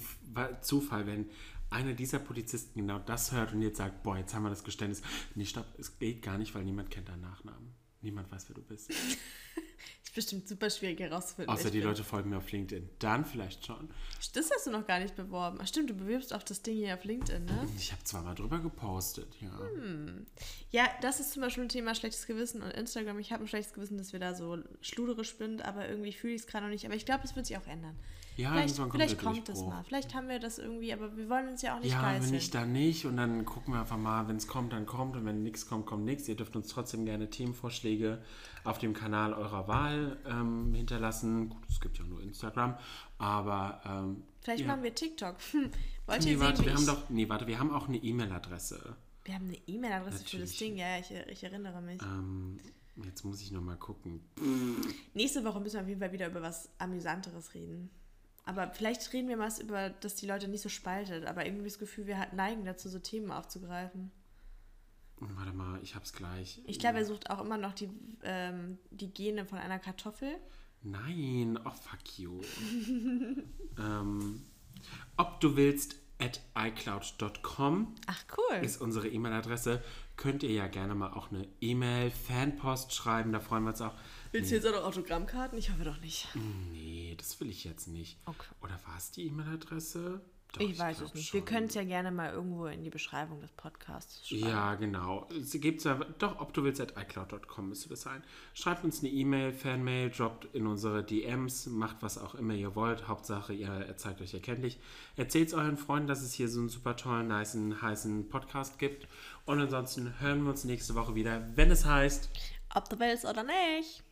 S1: Zufall, wenn einer dieser Polizisten genau das hört und jetzt sagt: Boah, jetzt haben wir das Geständnis. Nee, stopp, es geht gar nicht, weil niemand kennt deinen Nachnamen. Niemand weiß, wer du bist.
S2: Ist bestimmt super schwierig herauszufinden.
S1: Außer die
S2: bin.
S1: Leute folgen mir auf LinkedIn. Dann vielleicht schon.
S2: Das hast du noch gar nicht beworben. Ach stimmt, du bewirbst auch das Ding hier auf LinkedIn, ne?
S1: Ich habe zweimal drüber gepostet, ja.
S2: Hm. Ja, das ist zum Beispiel ein Thema schlechtes Gewissen und Instagram. Ich habe ein schlechtes Gewissen, dass wir da so schluderisch sind, aber irgendwie fühle ich es gerade noch nicht. Aber ich glaube, es wird sich auch ändern.
S1: Ja,
S2: vielleicht
S1: kommt
S2: vielleicht kommt
S1: Durchbruch.
S2: mal. Vielleicht haben wir das irgendwie, aber wir wollen uns ja auch nicht
S1: Ja,
S2: geißeln.
S1: wenn nicht, dann nicht. Und dann gucken wir einfach mal, wenn es kommt, dann kommt. Und wenn nichts kommt, kommt nichts. Ihr dürft uns trotzdem gerne Themenvorschläge auf dem Kanal eurer Wahl ähm, hinterlassen. Gut, es gibt ja nur Instagram. Aber ähm,
S2: Vielleicht
S1: ja.
S2: machen wir TikTok. Hm. Wollt ihr
S1: Nee,
S2: sehen,
S1: warte,
S2: wie
S1: wir haben doch. Nee, warte, wir haben auch eine E-Mail-Adresse.
S2: wir haben eine E-Mail-Adresse für das. Ding. Ja, ja, ich, ich erinnere mich.
S1: Ähm, jetzt muss ich nochmal gucken.
S2: Nächste Woche müssen wir auf jeden Fall wieder über was Amüsanteres reden. Aber vielleicht reden wir mal über, dass die Leute nicht so spaltet. Aber irgendwie das Gefühl, wir neigen dazu, so Themen aufzugreifen.
S1: Warte mal, ich hab's gleich.
S2: Ich glaube, er sucht auch immer noch die, ähm, die Gene von einer Kartoffel.
S1: Nein, oh fuck you. ähm, ob du willst at iCloud.com
S2: Ach, cool.
S1: ist unsere E-Mail-Adresse. Könnt ihr ja gerne mal auch eine E-Mail, Fanpost schreiben, da freuen wir uns auch.
S2: Willst du jetzt auch noch Autogrammkarten? Ich hoffe doch nicht.
S1: Nee, das will ich jetzt nicht.
S2: Okay.
S1: Oder war es die E-Mail-Adresse? Doch,
S2: ich weiß
S1: glaub
S2: es nicht.
S1: schon.
S2: Wir können es ja gerne mal irgendwo in die Beschreibung des Podcasts schreiben.
S1: Ja, genau. Sie gibt's ja, doch, ob du willst, at iCloud.com müsste das sein. Schreibt uns eine E-Mail, Fanmail, droppt in unsere DMs, macht was auch immer ihr wollt. Hauptsache, ihr zeigt euch erkenntlich. Erzählt euren Freunden, dass es hier so einen super tollen, niceen, heißen Podcast gibt. Und ansonsten hören wir uns nächste Woche wieder, wenn es heißt.
S2: Ob du willst oder nicht.